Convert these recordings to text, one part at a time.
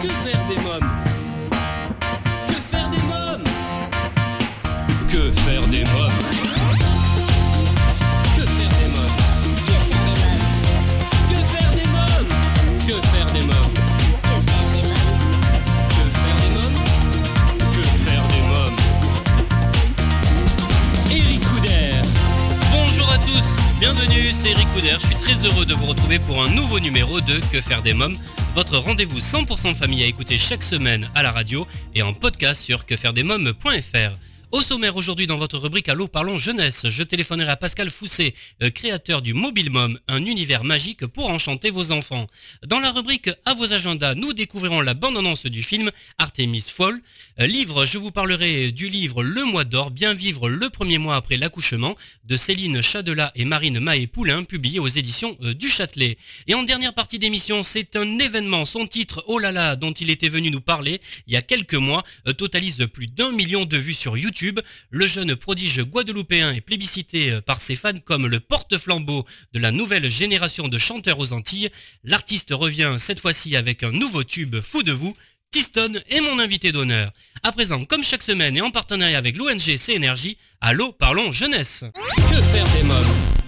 Que faire des mômes Que faire des mômes Que faire des mômes Que faire des mômes Que faire des mômes Que faire des mômes Que faire des mômes Que faire des mômes Eric Couder Bonjour à tous, bienvenue, c'est Eric Couder. Je suis très heureux de vous retrouver pour un nouveau numéro de Que faire des mômes, votre rendez-vous 100% famille à écouter chaque semaine à la radio et en podcast sur quefairedesmômes.fr. Au sommaire aujourd'hui dans votre rubrique Allô parlons jeunesse, je téléphonerai à Pascal Fousset, euh, créateur du Mobile Mom, un univers magique pour enchanter vos enfants. Dans la rubrique À vos agendas, nous découvrirons la bande-annonce du film Artemis Fall. Euh, livre, je vous parlerai du livre Le mois d'or, bien vivre le premier mois après l'accouchement de Céline Chadelat et Marine Mahé-Poulain, publié aux éditions euh, du Châtelet. Et en dernière partie d'émission, c'est un événement, son titre Oh là là, dont il était venu nous parler il y a quelques mois, totalise plus d'un million de vues sur YouTube. Le jeune prodige guadeloupéen est plébiscité euh, par ses fans comme le porte-flambeau de la nouvelle génération de chanteurs aux Antilles. L'artiste revient cette fois-ci avec un nouveau tube fou de vous. Tiston est mon invité d'honneur. À présent, comme chaque semaine et en partenariat avec l'ONG CNRJ, Allô, parlons jeunesse. Que faire des mômes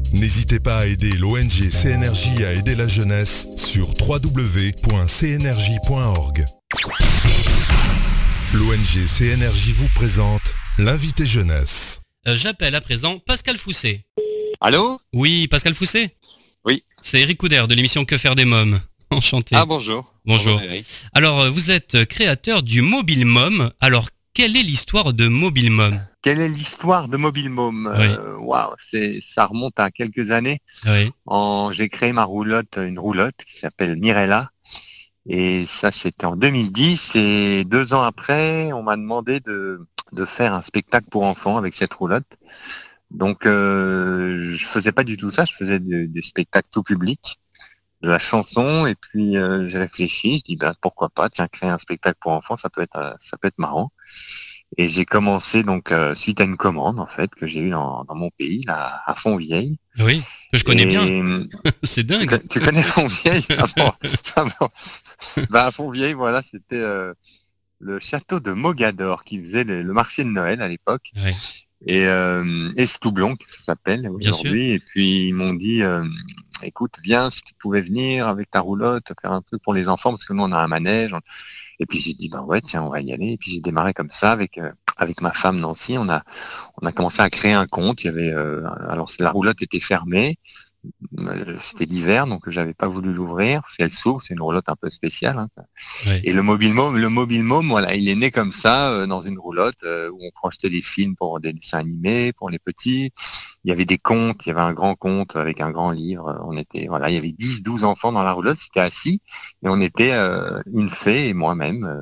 N'hésitez pas à aider l'ONG CNRJ à aider la jeunesse sur www.cnrj.org. L'ONG CNRJ vous présente l'invité jeunesse. Euh, J'appelle à présent Pascal Fousset. Allô? Oui, Pascal Fousset? Oui. C'est Eric Couder de l'émission Que faire des mômes? Enchanté. Ah bonjour. Bonjour. Eric. Alors, euh, vous êtes créateur du Mobile Mom. Alors, quelle est l'histoire de Mobile Mom Quelle est l'histoire de Mobile Mom Oui. Euh, Waouh, c'est ça remonte à quelques années. Oui. En, j'ai créé ma roulotte, une roulotte qui s'appelle Mirella. Et ça, c'était en 2010. Et deux ans après, on m'a demandé de, de faire un spectacle pour enfants avec cette roulotte. Donc, euh, je faisais pas du tout ça. Je faisais de- des spectacles tout public, de la chanson. Et puis, euh, j'ai réfléchi. Je dis, ben, pourquoi pas Tiens, créer un spectacle pour enfants, ça peut être, euh, ça peut être marrant. Et j'ai commencé donc euh, suite à une commande en fait que j'ai eue dans, dans mon pays, là, à Fontvieille. Oui, que je connais bien. C'est dingue. tu connais Fontvieille? Ah bon, ah bon. Bah, à Fontvieille, voilà, c'était euh, le château de Mogador qui faisait le, le marché de Noël à l'époque. Ouais. Et euh, qui ça s'appelle aujourd'hui. Et puis ils m'ont dit, euh, écoute, viens si tu pouvais venir avec ta roulotte, faire un truc pour les enfants, parce que nous on a un manège. Et puis j'ai dit, ben ouais, tiens, on va y aller. Et puis j'ai démarré comme ça avec euh, avec ma femme Nancy. On a on a commencé à créer un compte. Il y avait, euh, alors la roulotte était fermée. Euh, C'était l'hiver, donc j'avais pas voulu l'ouvrir. Elle s'ouvre, c'est une roulotte un peu spéciale. hein. Et le mobile mom, le mobile mom, voilà, il est né comme ça euh, dans une roulotte euh, où on projetait des films pour des dessins animés pour les petits. Il y avait des contes, il y avait un grand conte avec un grand livre. On était, voilà, il y avait 10, 12 enfants dans la roulotte, c'était assis et on était euh, une fée et moi-même. euh,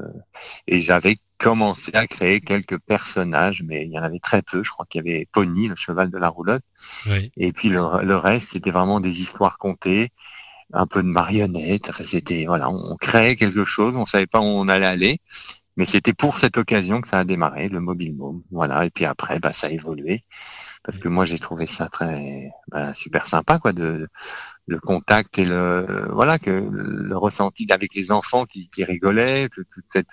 et j'avais commencé à créer quelques personnages, mais il y en avait très peu. Je crois qu'il y avait Pony, le cheval de la roulotte. Oui. Et puis le, le reste, c'était vraiment des histoires contées, un peu de marionnettes. Enfin, c'était voilà, on créait quelque chose, on savait pas où on allait aller, mais c'était pour cette occasion que ça a démarré, le mobile mom. Voilà. Et puis après, bah, ça a évolué parce que moi j'ai trouvé ça très bah, super sympa, quoi, de le contact et le voilà que le ressenti avec les enfants qui, qui rigolaient, que toute cette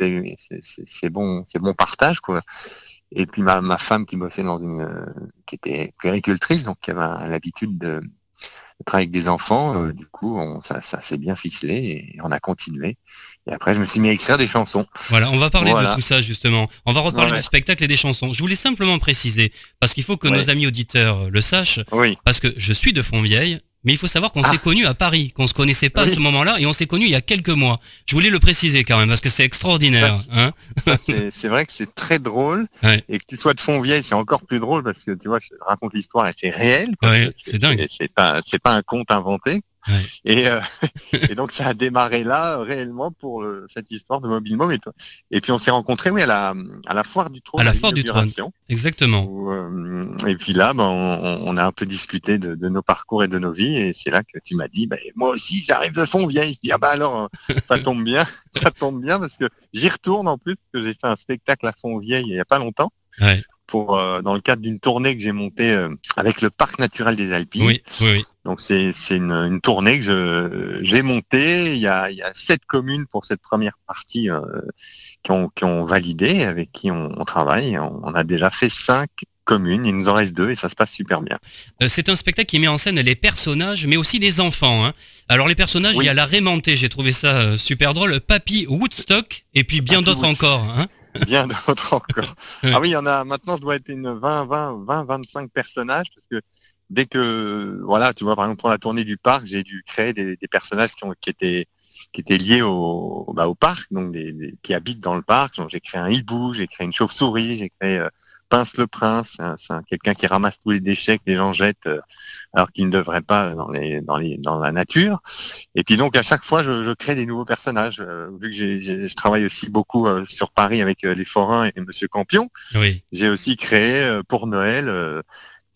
c'est- bon, c'est bon partage, quoi. Et puis ma, ma femme qui bossait dans une, qui était puéricultrice, donc qui avait l'habitude de, travailler avec des enfants, euh, du coup on, ça, ça s'est bien ficelé et on a continué. Et après je me suis mis à écrire des chansons. Voilà, on va parler Voilà. de tout ça justement. On va reparler Ouais. du spectacle et des chansons. Je voulais simplement préciser, parce qu'il faut que Ouais. nos amis auditeurs le sachent, Oui, parce que je suis de Fontvieille, mais il faut savoir qu'on Ah. s'est connus à Paris, qu'on se connaissait pas à ce moment-là, et on s'est connus il y a quelques mois. Je voulais le préciser quand même, parce que c'est extraordinaire. Hein c'est vrai que c'est très drôle Ouais. et que tu sois de Fontvieille, c'est encore plus drôle parce que tu vois, je raconte l'histoire et c'est réel. Ouais, c'est dingue. C'est pas, c'est pas un conte inventé. Et, euh, et, donc ça a démarré là réellement pour cette histoire de Mobile Mom et, et puis on s'est rencontrés oui à la à la foire du trône. À la foire du trône. Exactement. et puis là, ben, on, a un peu discuté de, nos parcours et de nos vies et c'est là que tu m'as dit, ben, moi aussi j'arrive de fond vieille. Je dis ah bah alors ça tombe bien, ça tombe bien parce que j'y retourne en plus parce que j'ai fait un spectacle à fond vieille il y a pas longtemps. Ouais pour euh, dans le cadre d'une tournée que j'ai montée euh, avec le parc naturel des Alpes. Oui, oui, Donc c'est une, une, tournée que j'ai montée. Il y, a, il y a sept communes pour cette première partie euh, qui, ont, qui ont validé, avec qui on, on travaille. On, a déjà fait cinq communes, il nous en reste deux et ça se passe super bien. c'est un spectacle qui met en scène les personnages, mais aussi les enfants. Hein. Alors les personnages, il y a la Rémentée, j'ai trouvé ça super drôle, Papy Woodstock et puis bien d'autres encore. Hein bien d'autres encore. ah oui, il y en a maintenant, je dois être une 20, 20, 20, 25 personnages parce que dès que, voilà, tu vois, par exemple pour la tournée du parc, j'ai dû créer des, personnages qui, ont, qui étaient qui étaient liés au, bah, au parc, donc des, qui habitent dans le parc. J'ai créé un hibou, j'ai créé une chauve-souris, j'ai créé euh, Pince le Prince, c'est quelqu'un qui ramasse tous les déchets que les gens jettent euh, alors qu'ils ne devraient pas dans, les, dans, les, dans la nature. Et puis donc à chaque fois, je, crée des nouveaux personnages. Euh, vu que je travaille aussi beaucoup euh, sur Paris avec les forains et Monsieur Campion, oui. j'ai aussi créé pour Noël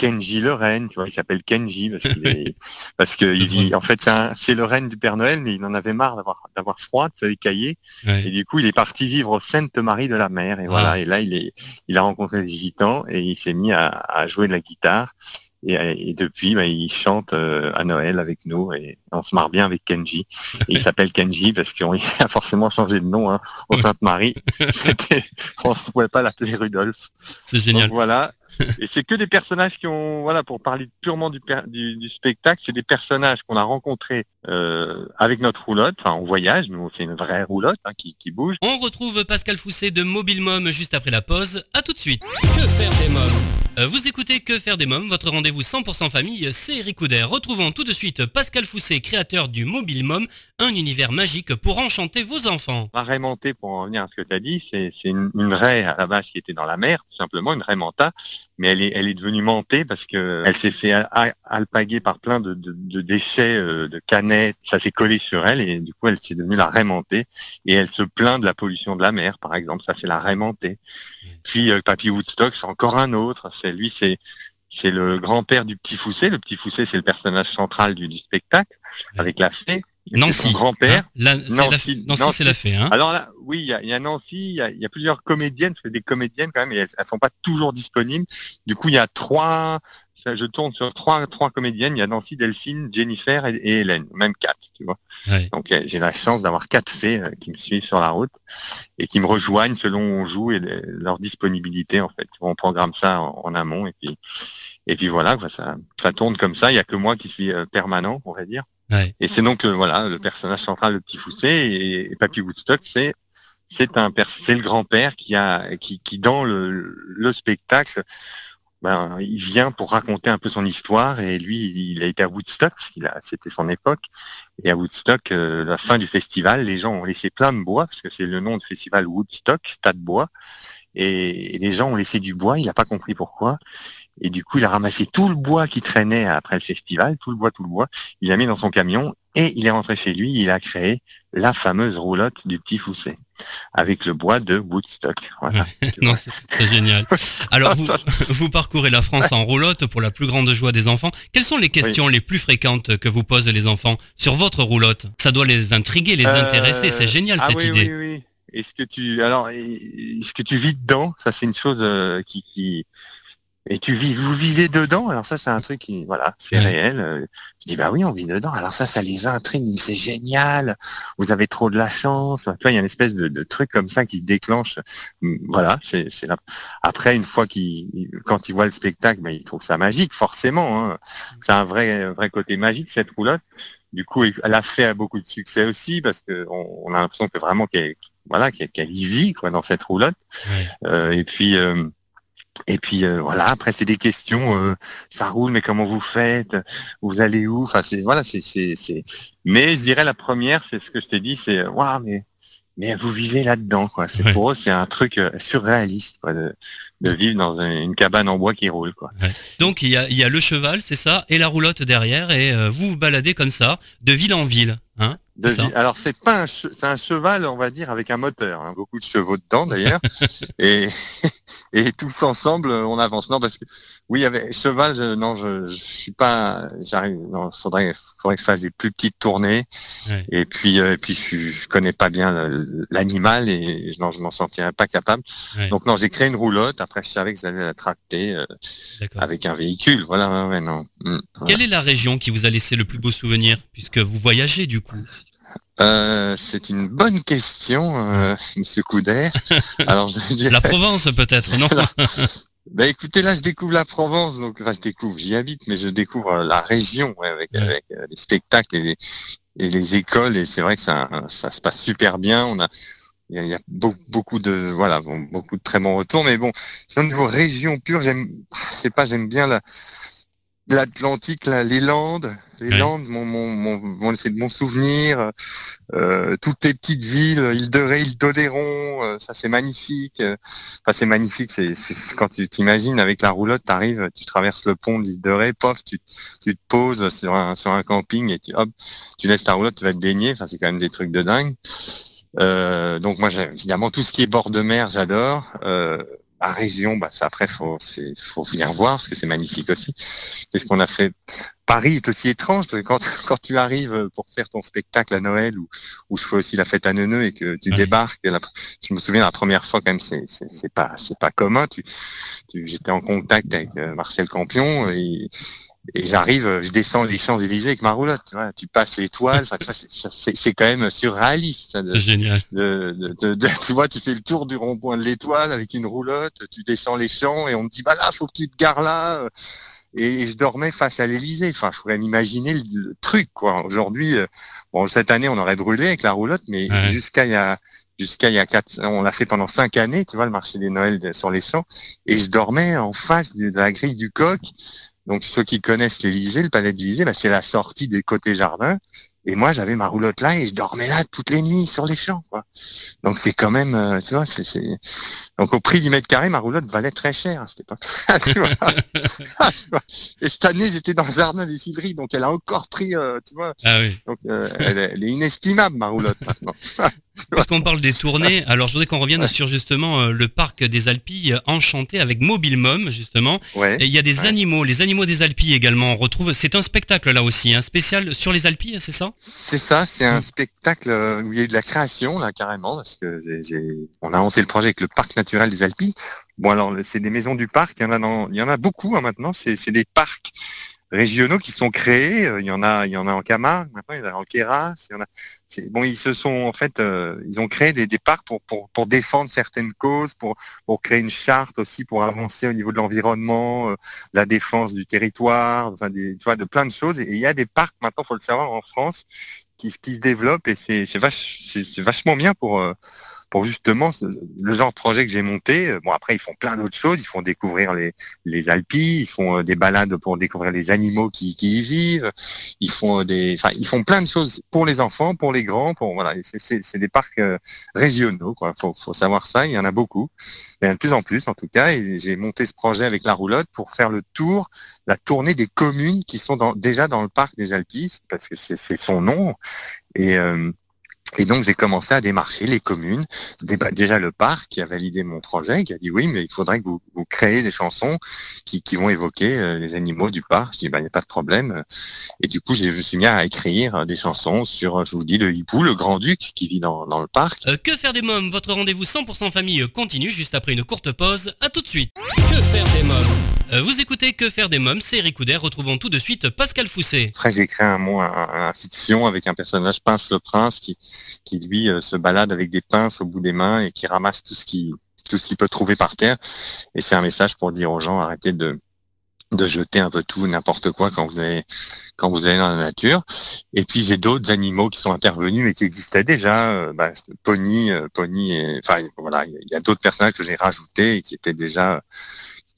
Kenji le reine, tu vois, il s'appelle Kenji parce qu'il parce que il dit, en fait, c'est le reine du Père Noël, mais il en avait marre d'avoir d'avoir froid, de se cailler, et du coup, il est parti vivre au Sainte-Marie de la Mer, et voilà, et là, il est, il a rencontré des gitans et il s'est mis à, jouer de la guitare. Et, depuis, bah, il chante euh, à Noël avec nous et on se marre bien avec Kenji. il s'appelle Kenji parce qu'on a forcément changé de nom hein, au Sainte-Marie. on ne pouvait pas l'appeler Rudolf. C'est génial. voilà et c'est que des personnages qui ont, voilà, pour parler purement du, du, spectacle, c'est des personnages qu'on a rencontrés euh, avec notre roulotte, enfin en voyage, nous c'est une vraie roulotte hein, qui, qui, bouge. On retrouve Pascal Fousset de Mobile Mom juste après la pause. À tout de suite. Que faire des mômes? Vous écoutez Que faire des mômes, votre rendez-vous 100% famille, c'est Eric. Retrouvons tout de suite Pascal Fousset, créateur du Mobile Mom, un univers magique pour enchanter vos enfants. La raie pour en revenir à ce que tu as dit, c'est une, une raie à la base qui était dans la mer, tout simplement, une raie manta mais elle est, devenue mentée parce que elle s'est fait alpaguer par plein de, déchets, euh, de canettes, ça s'est collé sur elle et du coup elle s'est devenue la rémentée et elle se plaint de la pollution de la mer, par exemple, ça c'est la rémentée. Puis euh, Papy Woodstock, c'est encore un autre, c'est lui, c'est c'est le grand-père du petit Fousset. Le petit Fousset, c'est le personnage central du, du spectacle, avec la fée. Nancy. grand-père. Hein Nancy, c'est la fée. Hein Alors là, oui, il y a, Nancy, il y a, plusieurs comédiennes, c'est des comédiennes quand même, et elles, ne sont pas toujours disponibles. Du coup, il y a trois, je tourne sur trois, trois comédiennes. Il y a Nancy, Delphine, Jennifer et, Hélène, même quatre, tu vois. Donc euh, j'ai la chance d'avoir quatre fées euh, qui me suivent sur la route et qui me rejoignent selon où on joue et leur disponibilité en fait. On programme ça en, amont et puis et puis voilà, ça, ça tourne comme ça. Il y a que moi qui suis euh, permanent, on va dire. Et c'est donc euh, voilà le personnage central, le petit Fousset et, Papy Woodstock, c'est c'est un c'est le grand-père qui a qui, qui dans le, le spectacle ben, il vient pour raconter un peu son histoire et lui il a été à Woodstock c'était son époque. Et à Woodstock euh, la fin du festival les gens ont laissé plein de bois parce que c'est le nom du festival Woodstock tas de bois. Et, et les gens ont laissé du bois il n'a pas compris pourquoi. Et du coup, il a ramassé tout le bois qui traînait après le festival, tout le bois, tout le bois. Il l'a mis dans son camion et il est rentré chez lui. Il a créé la fameuse roulotte du petit Fousset avec le bois de Woodstock. Voilà, non, c'est génial. Alors, vous, vous, parcourez la France en roulotte pour la plus grande joie des enfants. Quelles sont les questions les plus fréquentes que vous posent les enfants sur votre roulotte? Ça doit les intriguer, les euh, intéresser. C'est génial ah cette idée. Oui, oui. Est-ce que tu alors est-ce que tu vis dedans? Ça, c'est une chose euh, qui, qui et tu vis, vous vivez dedans? Alors ça, c'est un truc qui, voilà, c'est réel. Je dis bah oui, on vit dedans. Alors ça, ça les intrigue. C'est génial. Vous avez trop de la chance. Tu vois, il y a une espèce de, truc comme ça qui se déclenche. Hum, voilà, c'est là. Après, une fois qu'il, quand il voit le spectacle, bah, il trouve ça magique, forcément. Hein. C'est un vrai, vrai côté magique cette roulotte. Du coup, elle a fait beaucoup de succès aussi parce que on, a l'impression que vraiment qu'elle, voilà, qu'elle y vit quoi dans cette roulotte. Euh, et puis. Euh, et puis euh, voilà, après c'est des questions, euh, ça roule, mais comment vous faites? Vous allez où? Enfin c'est voilà, c'est c'est Mais je dirais la première, c'est ce que je t'ai dit, c'est waouh, mais mais vous vivez là-dedans, quoi. C'est pour eux, c'est un truc euh, surréaliste, quoi, de, vivre dans une cabane en bois qui roule, quoi. Donc il y a, le cheval, c'est ça, et la roulotte derrière, et euh, vous vous baladez comme ça, de ville en ville, hein alors c'est pas un, c'est un cheval, on va dire, avec un moteur, hein. beaucoup de chevaux dedans d'ailleurs, et, et tous ensemble on avance. Non parce que oui, avec cheval, je, non, je, je suis pas, j'arrive, non, faudrait, faudrait que je fasse des plus petites tournées, et puis, euh, et puis je, je, connais pas bien l'animal et non, je m'en sentirais pas capable. Donc non, j'ai créé une roulotte. Après, je savais que j'allais la tracter euh, avec un véhicule. Voilà, non. Mm, Quelle est la région qui vous a laissé le plus beau souvenir, puisque vous voyagez du coup? Euh, c'est une bonne question, euh, Monsieur Couder. Alors, La Provence peut-être, non Ben écoutez, là je découvre la Provence, donc enfin je découvre, j'y habite, mais je découvre euh, la région avec, avec les spectacles et les, écoles, et c'est vrai que ça, ça se passe super bien. On a il y a, beaucoup de voilà beaucoup de très bons retours, mais bon, au niveau région pure, j'aime, c'est pas, j'aime bien la l'Atlantique, les Landes, les Landes, mon, mon, mon, c'est de mon souvenir, euh, toutes les petites îles, île de Ré, île d'Oléron, euh, ça c'est magnifique. Enfin c'est magnifique, c'est quand tu t'imagines avec la roulotte, tu arrives, tu traverses le pont de l'île de Ré, pof, tu, tu te poses sur un, sur un camping et tu, hop, tu laisses ta roulotte, tu vas te baigner, enfin c'est quand même des trucs de dingue. Euh, donc moi, évidemment, tout ce qui est bord de mer, j'adore. Euh, région, bah, ça, après, faut, faut venir voir parce que c'est magnifique aussi. Qu'est-ce qu'on a fait? Paris est aussi étrange quand, quand tu arrives pour faire ton spectacle à Noël ou, où je fais aussi la fête à Neuneu et que tu débarques. je me souviens la première fois quand même, c'est, c'est, pas, c'est pas commun. Tu, tu j'étais en contact avec euh, Marcel Campion et, et j'arrive, euh, je descends les Champs-Élysées avec ma roulotte. Tu, vois, tu passes l'étoile, c'est quand même surréaliste. C'est génial. tu vois, tu fais le tour du rond-point de l'étoile avec une roulotte, tu descends les champs et on te dit, bah là, faut que tu te gares là. Et je dormais face à l'Élysée. Enfin, je pourrais m'imaginer le, truc, quoi. Aujourd'hui, euh, bon, cette année, on aurait brûlé avec la roulotte, mais jusqu'à il y a jusqu'à il y a quatre, on l'a fait pendant cinq années, tu vois, le marché des Noëls sur les champs, et je dormais en face de la grille du coq, donc ceux qui connaissent l'Élysée, le palais de l'Élysée, bah, c'est la sortie des côtés jardins. Et moi, j'avais ma roulotte là et je dormais là toutes les nuits sur les champs. Quoi. Donc c'est quand même, euh, tu vois, c'est, donc au prix du mètre carré, ma roulotte valait très cher à cette époque. et cette année, j'étais dans le jardin des Cidreries, donc elle a encore pris, euh, tu vois. Ah oui. Donc euh, elle, est inestimable ma roulotte maintenant. Puisqu'on parle des tournées, alors je voudrais qu'on revienne sur justement le parc des Alpilles enchanté avec Mobile Mom justement. Et il y a des animaux, les animaux des Alpilles également. On retrouve, c'est un spectacle là aussi, un hein, spécial sur les Alpilles, c'est ça? C'est ça, c'est un spectacle où il y a eu de la création, là, carrément, parce que on a lancé le projet avec le parc naturel des Alpes. Bon, alors, c'est des maisons du parc, il y en a, il y en a beaucoup hein, maintenant, c'est des parcs régionaux qui sont créés. Euh, il y en a, il y en a en Camargue, maintenant il y en a en Queyras. Il. Bon, ils se sont en fait, euh, ils ont créé des, parcs pour, pour, pour défendre certaines causes, pour, pour créer une charte aussi pour avancer au niveau de l'environnement, euh, la défense du territoire, enfin des, tu vois, de plein de choses. Et il y a des parcs maintenant, faut le savoir, en France, qui, qui se développent et c'est vache, vachement bien pour pour justement le genre de projet que j'ai monté. Euh, bon, après, ils font plein d'autres choses. Ils font découvrir les, les ils font euh, des balades pour découvrir les animaux qui, qui y vivent. Ils font euh, des, enfin, ils font plein de choses pour les enfants, pour les grands. Pour voilà, c'est des parcs régionaux. Quoi. Faut, savoir ça. Il y en a beaucoup. Il y en a de plus en plus, en tout cas. Et j'ai monté ce projet avec la roulotte pour faire le tour, la tournée des communes qui sont déjà dans le parc des Alpilles, parce que c'est son nom. Et et donc j'ai commencé à démarcher les communes, déjà le parc qui a validé mon projet, qui a dit oui, mais il faudrait que vous, vous créez des chansons qui, vont évoquer euh, les animaux du parc. Je dis bah il n'y a pas de problème. Et du coup je me suis mis à écrire des chansons sur, je vous dis, le hibou, le grand-duc qui vit dans, le parc. Euh, que faire des mômes? Votre rendez-vous 100% famille continue juste après une courte pause. À tout de suite. Que faire des mômes? euh, vous écoutez Que faire des mômes, c'est Eric Couder. Retrouvons tout de suite Pascal Fousset. Après, j'ai écrit un mot, un, fiction avec un personnage Pince le Prince qui, qui lui euh, se balade avec des pinces au bout des mains et qui ramasse tout ce qui tout ce qu'il peut trouver par terre. Et c'est un message pour dire aux gens arrêtez de de jeter un peu tout, n'importe quoi quand vous allez quand vous allez dans la nature. Et puis j'ai d'autres animaux qui sont intervenus mais qui existaient déjà. Euh, bah, Pony, Pony, enfin voilà, il y a d'autres personnages que j'ai rajoutés et qui étaient déjà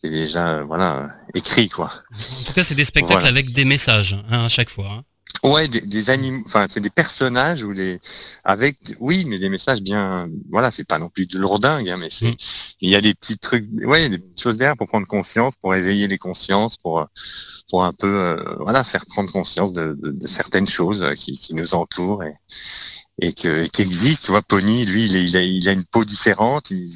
c'est déjà voilà écrit quoi. En tout cas, c'est des spectacles avec des messages hein, à chaque fois. Hein. Ouais, des, animaux, enfin c'est des personnages ou des avec oui, mais des messages bien voilà, c'est pas non plus de lourdingue, hein, mais c'est mm. il y a des petits trucs ouais, des petites choses derrière pour prendre conscience, pour éveiller les consciences, pour pour un peu euh, voilà, faire prendre conscience de, certaines choses qui, qui nous entourent et, et que, qui existe. Tu vois, Pony, lui, il, a, il a une peau différente. Il,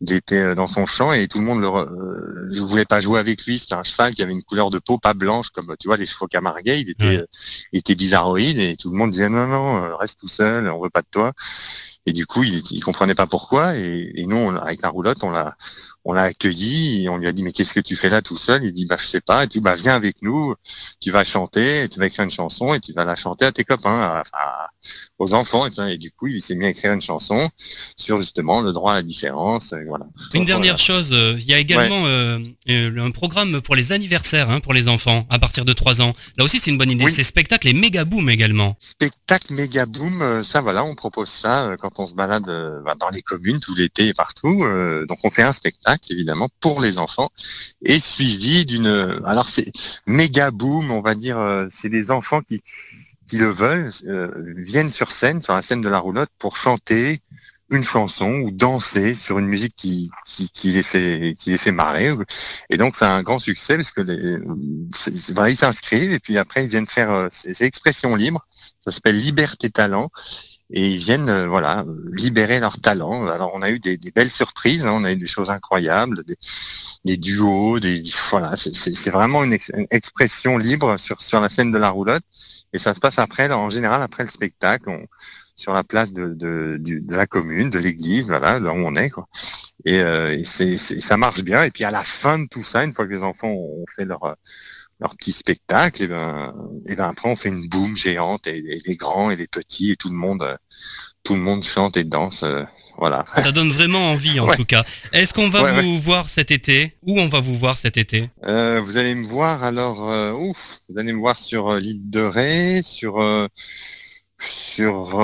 il, était euh, dans son champ et tout le monde le, euh, je voulais pas jouer avec lui. C'était un cheval qui avait une couleur de peau pas blanche comme tu vois les chevaux camarguais. Il était, euh, il était bizarroïde et tout le monde disait non non, reste tout seul, on veut pas de toi. Et du coup, il, il comprenait pas pourquoi. Et, et nous, avec la roulotte, on l'a, on l'a accueilli et on lui a dit mais qu'est-ce que tu fais là tout seul? Il dit bah je sais pas. Et tu bah viens avec nous, tu vas chanter, tu vas écrire une chanson et tu vas la chanter à tes copains, aux enfants. Et, du coup il s'est mis à écrire une chanson sur justement le droit à la différence. voilà. Une dernière chose, euh, il y a également euh, euh, un programme pour les anniversaires hein, pour les enfants à partir de 3 ans. Là aussi c'est une bonne idée. C'est spectacle et méga boom également. Spectacle méga boom, ça voilà, on propose ça quand on se balade bah, dans les communes tout l'été et partout. donc on fait un spectacle évidemment pour les enfants et suivi d'une alors c'est méga boom on va dire euh, c'est des enfants qui qui le veulent euh, viennent sur scène sur la scène de la roulotte pour chanter une chanson ou danser sur une musique qui, qui, les fait qui les fait marrer. Et donc c'est un grand succès parce que les, ils s'inscrivent et puis après ils viennent faire euh, ces expressions libres. Ça s'appelle Liberté Talent et ils viennent euh, voilà libérer leur talent. Alors on a eu des, belles surprises, hein. on a eu des choses incroyables, des, duos, des voilà, c'est vraiment une, expression libre sur sur la scène de la roulotte et ça se passe après, en général après le spectacle, sur la place de, de, la commune, de l'église, voilà, là où on est quoi. Et, euh, et ça marche bien. Et puis à la fin de tout ça, une fois que les enfants ont fait leur leur petit spectacle, et ben, et ben après on fait une boum géante et, les grands et les petits et tout le monde, euh, tout le monde chante et danse. Euh, voilà. Ça donne vraiment envie en tout cas. Est-ce qu'on va vous voir cet été? Où on va vous voir cet été? Euh, Vous allez me voir alors, ouf, vous allez me voir sur l'île de Ré, sur sur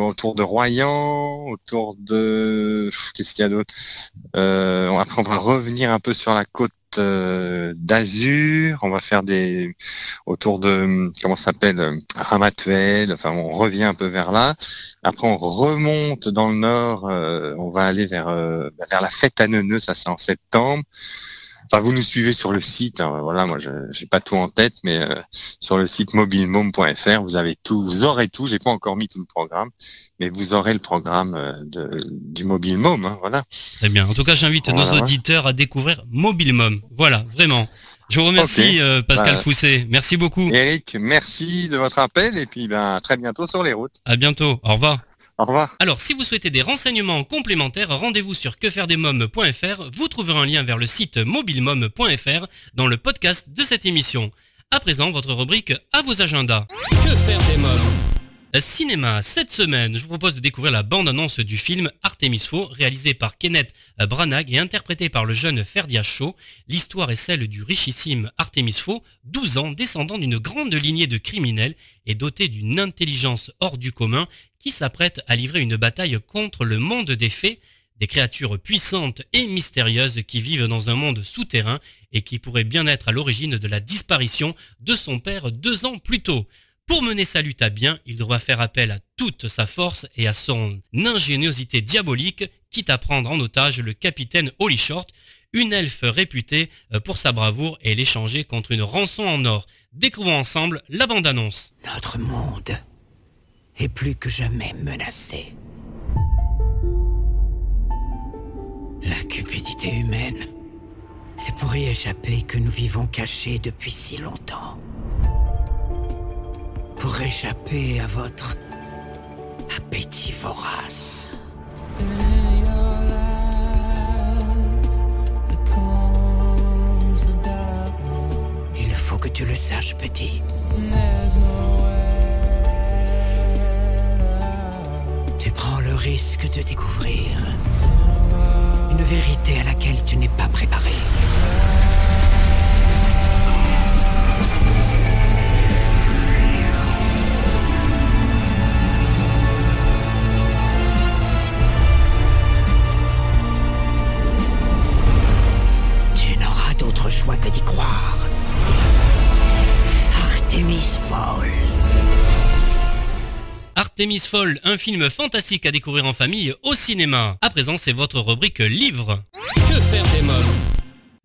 autour de Royan, autour de qu'est-ce qu'il y a d'autre? Après on va revenir un peu sur la côte euh, d'Azur, on va faire des autour de comment ça s'appelle Ramatuel, enfin on revient un peu vers là. Après on remonte dans le nord, euh, on va aller vers euh, vers la fête à Neuneu, ça c'est en septembre. Enfin, vous nous suivez sur le site. Hein, voilà, moi, je n'ai pas tout en tête, mais euh, sur le site mobilemom.fr, vous avez tout, vous aurez tout. J'ai pas encore mis tout le programme, mais vous aurez le programme euh, de, du Mobile Mom. Hein, voilà. Très bien. En tout cas, j'invite nos auditeurs à découvrir Mobile Mom. Voilà, vraiment. Je vous remercie, euh, Pascal bah, Fousset. Merci beaucoup. Eric, merci de votre appel et puis ben, à très bientôt sur les routes. À bientôt. Au revoir. Au revoir. Alors, si vous souhaitez des renseignements complémentaires, rendez-vous sur quefairedesmoms.fr. Vous trouverez un lien vers le site mobilemom.fr dans le podcast de cette émission. À présent, votre rubrique à vos agendas. Que faire des mômes? Cinéma, cette semaine, je vous propose de découvrir la bande-annonce du film Artemis Fowl, réalisé par Kenneth Branagh et interprété par le jeune Ferdia Shaw. L'histoire est celle du richissime Artemis Fowl, 12 ans, descendant d'une grande lignée de criminels et doté d'une intelligence hors du commun, qui s'apprête à livrer une bataille contre le monde des fées, des créatures puissantes et mystérieuses qui vivent dans un monde souterrain et qui pourraient bien être à l'origine de la disparition de son père deux ans plus tôt. Pour mener sa lutte à bien, il devra faire appel à toute sa force et à son ingéniosité diabolique, quitte à prendre en otage le capitaine Holly Short, une elfe réputée euh, pour sa bravoure et l'échanger contre une rançon en or. Découvrons ensemble la bande-annonce. Notre monde est plus que jamais menacé. La cupidité humaine, c'est pour y échapper que nous vivons cachés depuis si longtemps pour échapper à votre appétit vorace. Il faut que tu le saches, petit. Prends le risque de découvrir une vérité à laquelle tu n'es pas préparé. Artemis Fowl, un film fantastique à découvrir en famille au cinéma. À présent, c'est votre rubrique livre. Que faire des mômes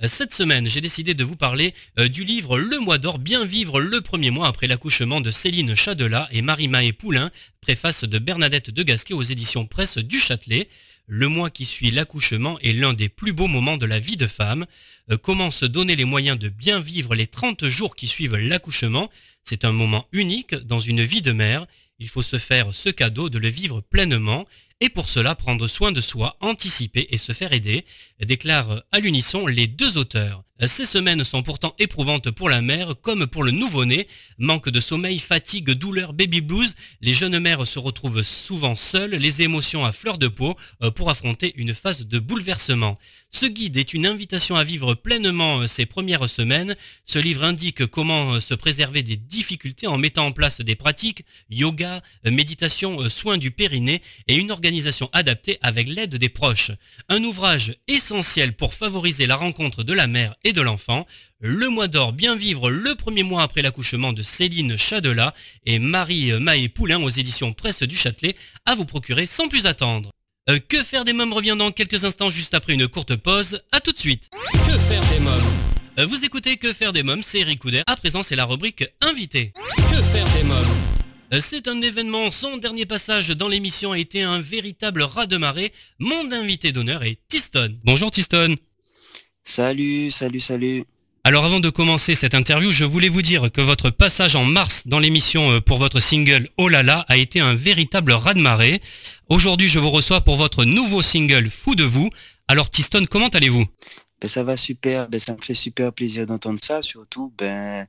cette semaine, j'ai décidé de vous parler euh, du livre Le mois d'or, bien vivre le premier mois après l'accouchement de Céline Chadelat et Marie-Maë Poulain, préface de Bernadette de Gasquet aux éditions Presse du Châtelet. Le mois qui suit l'accouchement est l'un des plus beaux moments de la vie de femme. Euh, comment se donner les moyens de bien vivre les 30 jours qui suivent l'accouchement? C'est un moment unique dans une vie de mère. Il faut se faire ce cadeau de le vivre pleinement et pour cela prendre soin de soi, anticiper et se faire aider, déclarent à l'unisson les deux auteurs. Ces semaines sont pourtant éprouvantes pour la mère comme pour le nouveau-né. Manque de sommeil, fatigue, douleur, baby blues, les jeunes mères se retrouvent souvent seules, les émotions à fleur de peau euh, pour affronter une phase de bouleversement. Ce guide est une invitation à vivre pleinement ces euh, premières semaines. Ce livre indique comment euh, se préserver des difficultés en mettant en place des pratiques, yoga, méditation, soins du périnée et une organisation adaptée avec l'aide des proches. Un ouvrage essentiel pour favoriser la rencontre de la mère et de l'enfant. Le mois d'or, bien vivre le premier mois après l'accouchement de Céline Chadelat et Marie Maé Poulain aux éditions Presse du Châtelet à vous procurer sans plus attendre. Euh, que faire des mômes revient dans quelques instants juste après une courte pause. À tout de suite. Que faire des mômes euh, Vous écoutez Que faire des mômes, c'est Eric Couder. À présent, c'est la rubrique Invité. Que faire des mômes euh, c'est un événement, son dernier passage dans l'émission a été un véritable raz de marée. Mon invité d'honneur est Tiston. Bonjour Tiston. Salut, salut, salut. Alors avant de commencer cette interview, je voulais vous dire que votre passage en mars dans l'émission euh, pour votre single Oh là là a été un véritable raz-de-marée. Aujourd'hui, je vous reçois pour votre nouveau single Fou de vous. Alors Tiston, comment allez-vous? Ben, ça va super, ben, ça me fait super plaisir d'entendre ça, surtout ben,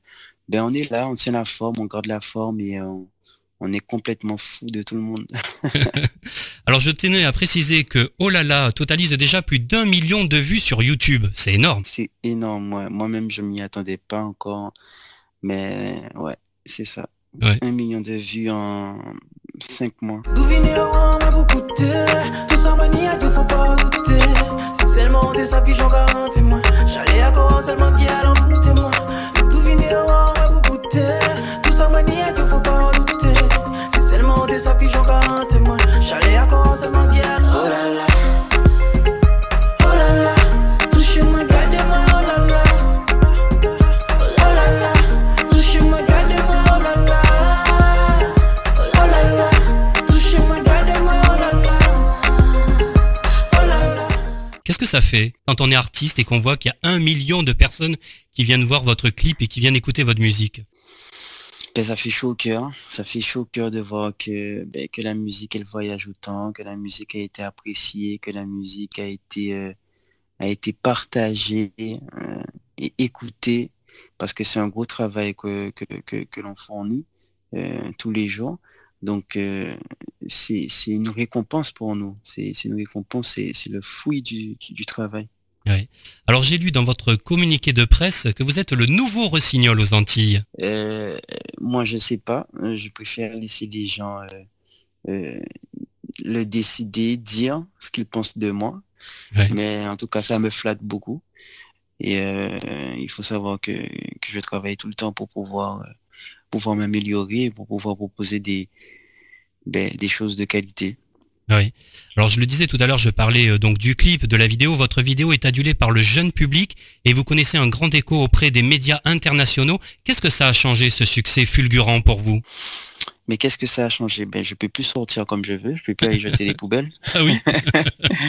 ben on est là, on tient la forme, on garde la forme et on, on est complètement fou de tout le monde. Alors je tenais à préciser que Oh là là totalise déjà plus d'un million de vues sur YouTube. C'est énorme. C'est énorme, moi-même je m'y attendais pas encore. Mais ouais, c'est ça. Un million de vues en cinq mois. Tout ça faut pas douter. C'est seulement des qui j'en garantis moi. J'allais à quoi seulement qui allons moi. Tout finir beaucoup de Qu'est-ce que ça fait quand on est artiste et qu'on voit qu'il y a un million de personnes qui viennent voir votre clip et qui viennent écouter votre musique? Ben, ça fait chaud au cœur. Ça fait chaud au cœur de voir que, ben, que la musique, elle voyage autant, que la musique a été appréciée, que la musique a été, euh, a été partagée euh, et écoutée, parce que c'est un gros travail que, que, l'on fournit euh, tous les jours. Donc, c'est une récompense pour nous. C'est une récompense, c'est le fouille du travail. Alors j'ai lu dans votre communiqué de presse que vous êtes le nouveau Rossignol aux Antilles. Euh, moi je sais pas. Je préfère laisser les gens euh, euh, le décider, dire ce qu'ils pensent de moi. Mais en tout cas ça me flatte beaucoup. Et il faut savoir que, je travaille tout le temps pour pouvoir pouvoir m'améliorer, pour pouvoir proposer des, ben, des choses de qualité. Oui. Alors je le disais tout à l'heure, je parlais euh, donc du clip, de la vidéo. Votre vidéo est adulée par le jeune public et vous connaissez un grand écho auprès des médias internationaux. Qu'est-ce que ça a changé, ce succès fulgurant pour vous? Mais qu'est-ce que ça a changé? Ben, Je peux plus sortir comme je veux, je peux plus aller jeter les poubelles. Ah oui.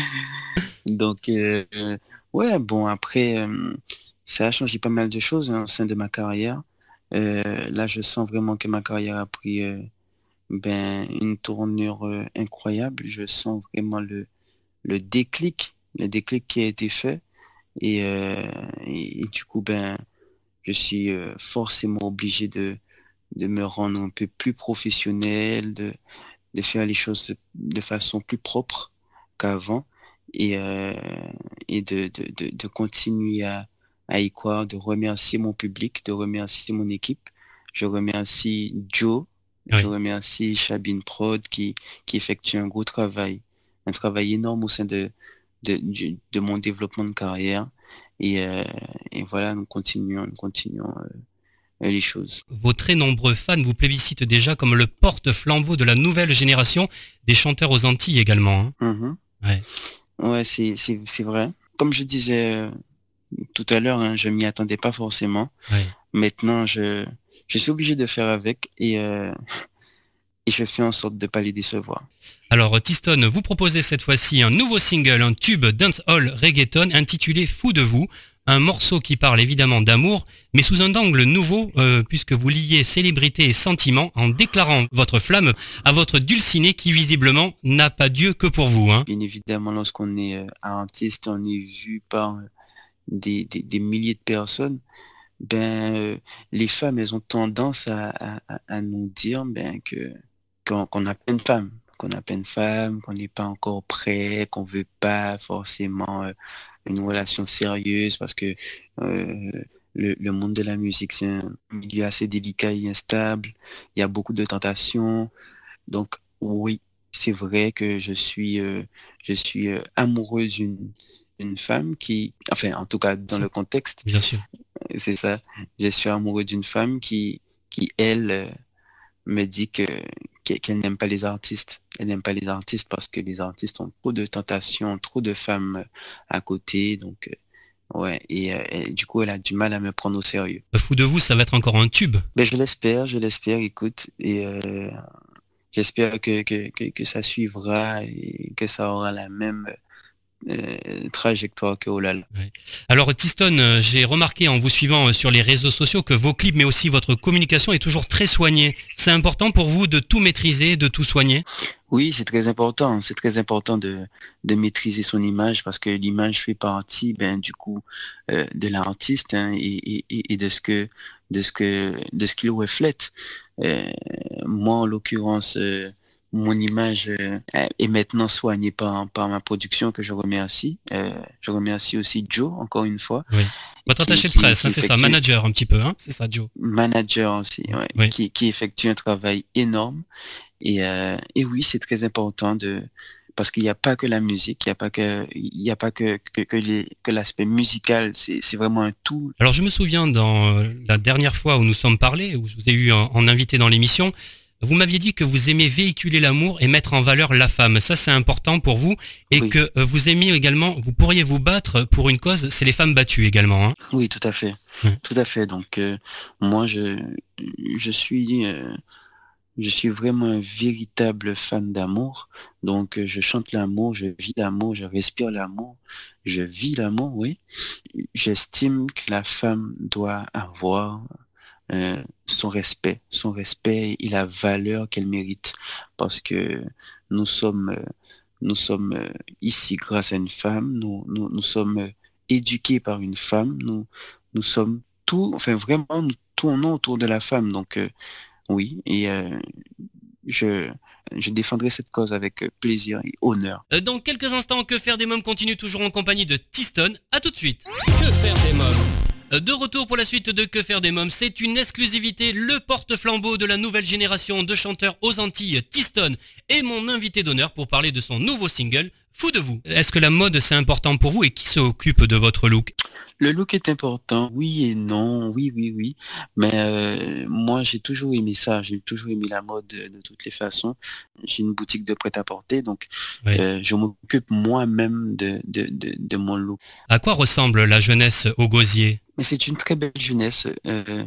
Donc, euh, ouais, bon, après, euh, ça a changé pas mal de choses hein, au sein de ma carrière. là, je sens vraiment que ma carrière a pris ben, une tournure euh, incroyable. Je sens vraiment le, le déclic, le déclic qui a été fait. Et, euh, du coup, ben, je suis euh, forcément obligé de, de me rendre un peu plus professionnel, de, de faire les choses de, façon plus propre qu'avant et, et de, de, de, continuer à, à y croire, de remercier mon public, de remercier mon équipe. Je remercie Joe je remercie Chabine Prod qui, qui effectue un gros travail, un travail énorme au sein de, de, mon développement de carrière. Et, euh, et, voilà, nous continuons, nous continuons euh, les choses. Vos très nombreux fans vous plébiscitent déjà comme le porte-flambeau de la nouvelle génération des chanteurs aux Antilles également. Hein. Mm-hmm. Ouais, ouais c'est vrai. Comme je disais tout à l'heure, hein, je m'y attendais pas forcément. Maintenant, je, je suis obligé de faire avec et, euh, et je fais en sorte de ne pas les décevoir. Alors, Tiston, vous proposez cette fois-ci un nouveau single, un tube dancehall reggaeton intitulé Fou de vous. Un morceau qui parle évidemment d'amour, mais sous un angle nouveau, euh, puisque vous liez célébrité et sentiment en déclarant votre flamme à votre dulciné qui visiblement n'a pas Dieu que pour vous. Hein. Bien évidemment, lorsqu'on est euh, artiste, on est vu par des, milliers de personnes, ben, euh, les femmes, elles ont tendance à, nous dire ben, que qu'on a plein de femmes, qu'on a plein de femmes, qu'on n'est pas encore prêt, qu'on veut pas forcément euh, une relation sérieuse parce que euh, le, monde de la musique, c'est un milieu assez délicat et instable. Il y a beaucoup de tentations. Donc oui, c'est vrai que je suis, je suis amoureuse d'une une femme qui, enfin, en tout cas, dans le contexte. Bien sûr. C'est ça. Je suis amoureux d'une femme qui, qui elle, euh, me dit que qu'elle n'aime pas les artistes. Elle n'aime pas les artistes parce que les artistes ont trop de tentations, trop de femmes euh, à côté. Donc, euh, ouais. Et, du coup, elle a du mal à me prendre au sérieux. Fou de vous, ça va être encore un tube? Ben, je l'espère, je l'espère. Écoute, et j'espère que, que, que, ça suivra et que ça aura la même trajectoire que Olal. Alors Tiston, euh, j'ai remarqué en vous suivant euh, sur les réseaux sociaux que vos clips mais aussi votre communication est toujours très soignée. C'est important pour vous de tout maîtriser, de tout soigner? Oui, c'est très important. C'est très important de, de, maîtriser son image parce que l'image fait partie ben, du coup de l'artiste hein, et, et, et, de ce que de ce que de ce qu'il reflète. moi en l'occurrence mon image euh, est maintenant soignée par, par ma production que je remercie. Euh, je remercie aussi Joe, encore une fois. Oui. Votre attaché de presse, hein, c'est ça, manager un petit peu, hein, c'est ça Joe. Manager aussi, ouais, Qui, qui, effectue un travail énorme. Et, euh, et oui, c'est très important de parce qu'il n'y a pas que la musique, il n'y a pas que il y a pas que que, que l'aspect musical, c'est vraiment un tout. Alors je me souviens dans la dernière fois où nous sommes parlé, où je vous ai eu en invité dans l'émission, vous m'aviez dit que vous aimez véhiculer l'amour et mettre en valeur la femme. Ça, c'est important pour vous. Et que euh, vous aimez également, vous pourriez vous battre pour une cause, c'est les femmes battues également. Hein. oui, tout à fait. Tout à fait. Donc, euh, moi, je, je suis... Euh, je suis vraiment un véritable fan d'amour. Donc, je chante l'amour, je vis l'amour, je respire l'amour, je vis l'amour, oui. J'estime que la femme doit avoir euh, son respect, son respect et la valeur qu'elle mérite. Parce que nous sommes, euh, nous sommes euh, ici grâce à une femme, nous, nous, sommes éduqués par une femme, nous, nous sommes tout, enfin vraiment, nous tournons autour de la femme. Donc oui, et je, je défendrai cette cause avec plaisir et honneur. Dans quelques instants, Que faire des mômes continue toujours en compagnie de Tiston. À tout de suite. Que faire des mômes? De retour pour la suite de Que faire des mômes, c'est une exclusivité, le porte-flambeau de la nouvelle génération de chanteurs aux Antilles, Tiston, et mon invité d'honneur pour parler de son nouveau single, Fou de vous. Est-ce que la mode c'est important pour vous et qui s'occupe de votre look? Le look est important, oui et non, oui, oui, oui. Mais euh, moi j'ai toujours aimé ça, j'ai toujours aimé la mode de, toutes les façons. J'ai une boutique de prêt-à-porter, donc euh, je m'occupe moi-même de, de, de, mon look. À quoi ressemble la jeunesse au gosier? Mais c'est une très belle jeunesse euh,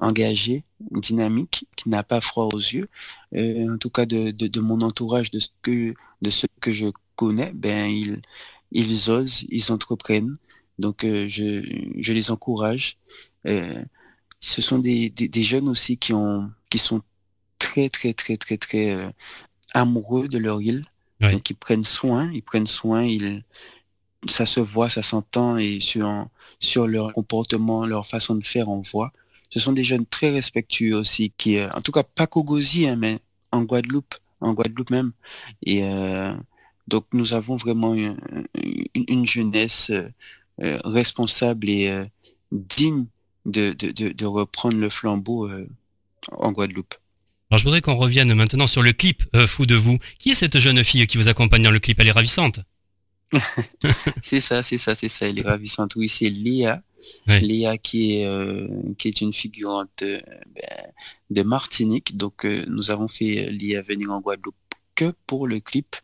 engagée, dynamique, qui n'a pas froid aux yeux. Euh, en tout cas, de, mon entourage, de ce que, de ce que je connais, ben, ils, ils osent, ils entreprennent. Donc, euh, je, les encourage. ce sont des, jeunes aussi qui, ont, qui sont très, très, très, très, très amoureux de leur île. Donc, ils prennent soin, ils prennent soin, ils, ça se voit, ça s'entend et sur, sur leur comportement, leur façon de faire, on voit. Ce sont des jeunes très respectueux aussi, qui, euh, en tout cas pas qu'au Gosier, hein, mais en Guadeloupe, en Guadeloupe même. Et euh, donc nous avons vraiment une, jeunesse euh, responsable et digne de, de, de, reprendre le flambeau en Guadeloupe. Alors je voudrais qu'on revienne maintenant sur le clip Fou de vous. Qui est cette jeune fille qui vous accompagne dans le clip? Elle est ravissante. c'est ça, c'est ça, c'est ça. Elle est ravissante. Oui, c'est Léa. Léa qui est, euh, qui est une figurante ben, de Martinique. Donc nous avons fait Léa venir en Guadeloupe que pour le clip.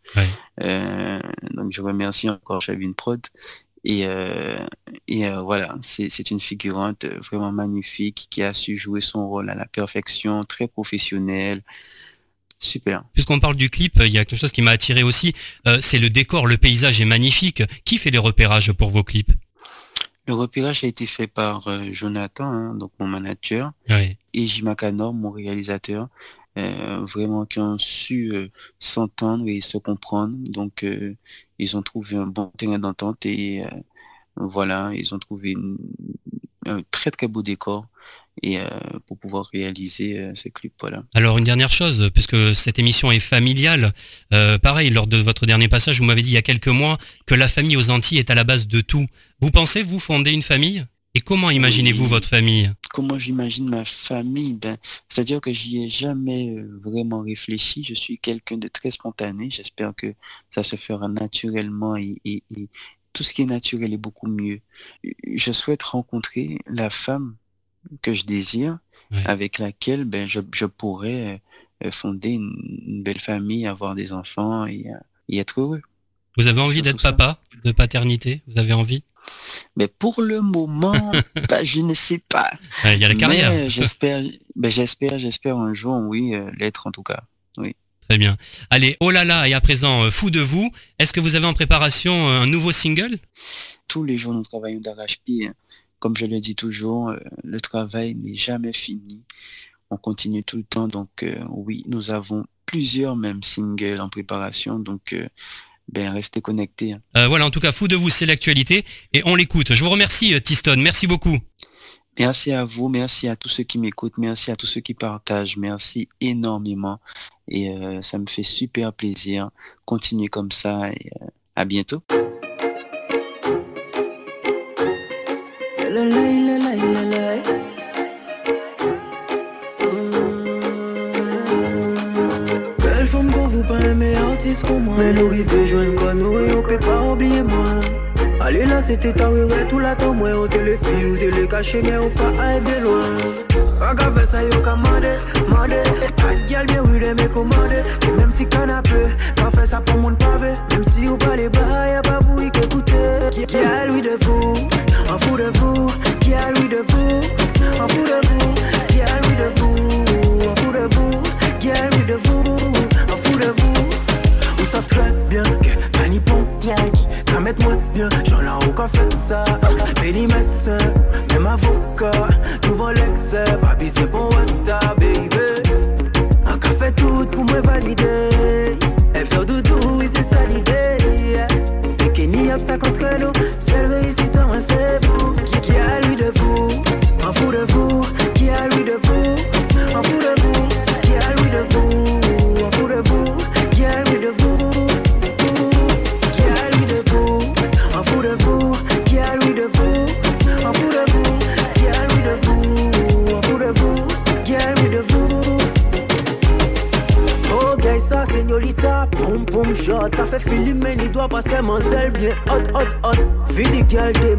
donc je remercie encore Chavine Prod. Et, et voilà, c'est une figurante vraiment magnifique qui a su jouer son rôle à la perfection, très professionnelle. Super. Puisqu'on parle du clip, il y a quelque chose qui m'a attiré aussi, euh, c'est le décor, le paysage est magnifique. Qui fait les repérages pour vos clips? Le repérage a été fait par euh, Jonathan, hein, donc mon manager, et Jima Kanor, mon réalisateur, euh, vraiment qui ont su s'entendre et se comprendre. Donc ils ont trouvé un bon terrain d'entente et voilà, ils ont trouvé un très très beau décor et euh, pour pouvoir réaliser euh, ce clip. Voilà. Alors une dernière chose, puisque cette émission est familiale, euh, pareil, lors de votre dernier passage, vous m'avez dit il y a quelques mois que la famille aux Antilles est à la base de tout. Vous pensez, vous, fonder une famille? Et comment imaginez-vous votre famille? Comment j'imagine ma famille ben, C'est-à-dire que j'y ai jamais vraiment réfléchi. Je suis quelqu'un de très spontané. J'espère que ça se fera naturellement et, et, tout ce qui est naturel est beaucoup mieux. Je souhaite rencontrer la femme que je désire, avec laquelle ben, je, je pourrais euh, fonder une, belle famille, avoir des enfants et, euh, et être heureux. Vous avez envie d'être papa, de paternité? Vous avez envie? Mais pour le moment, bah, je ne sais pas. Il y a la carrière. J'espère, j'espère, j'espère un jour, oui, euh, l'être en tout cas. Oui. Très bien. Allez, oh là là, et à présent, fou de vous. Est-ce que vous avez en préparation un nouveau single? Tous les jours, nous travaillons d'arrache-pied comme je le dis toujours, euh, le travail n'est jamais fini. On continue tout le temps. Donc euh, oui, nous avons plusieurs même singles en préparation. Donc euh, ben, restez connectés. Hein. voilà, en tout cas, fou de vous, c'est l'actualité. Et on l'écoute. Je vous remercie, Tiston. Merci beaucoup. Merci à vous, merci à tous ceux qui m'écoutent, merci à tous ceux qui partagent, merci énormément. Et ça me fait super plaisir. Continuez comme ça et à bientôt. Artiste comme moi Mais nous rive joindre quoi nous on peut pas oublier moi. Allez là c'était ta tout l'attend moi au téléphone ou télé caché mais on pas aller bien loin. Qu'à ça yo demander Pas de gueule bien oui mais commander Et même si canapé, pas fait ça pour mon pavé. Même si on pas les bas y'a pas vous qui écouter Qui a lui de vous, un fou de vous Qui a lui de vous, un fou de vous Qui a lui de vous, un fou de vous Qui a de vous, Très bien que Manny Pontiac Qu'à mettre moi bien, j'en ai encore fait ça Mais les médecins, même avocat Tout l'excès, papi c'est bon, resta baby Un café tout pour me valider il doit parce qu'elle m'en bien hot, hot, hot. Fili girl dem,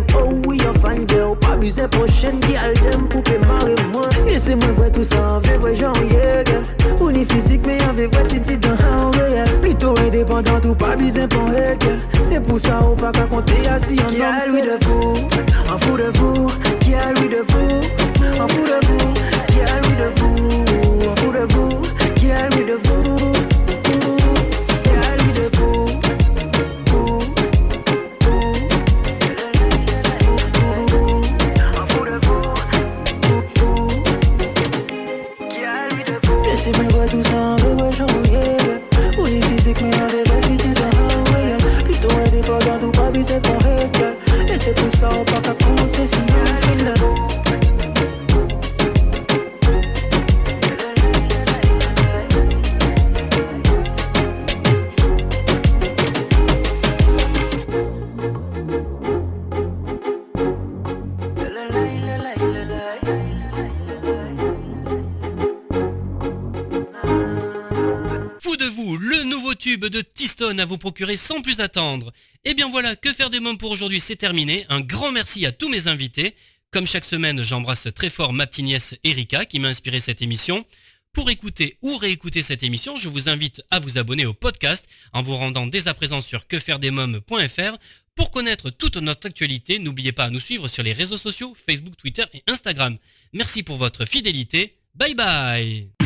Deixa que o sol toca com vous procurer sans plus attendre. Et eh bien voilà, que faire des mômes pour aujourd'hui, c'est terminé. Un grand merci à tous mes invités. Comme chaque semaine, j'embrasse très fort ma petite nièce Erika qui m'a inspiré cette émission. Pour écouter ou réécouter cette émission, je vous invite à vous abonner au podcast en vous rendant dès à présent sur quefairedesmoms.fr. Pour connaître toute notre actualité, n'oubliez pas à nous suivre sur les réseaux sociaux, Facebook, Twitter et Instagram. Merci pour votre fidélité. Bye bye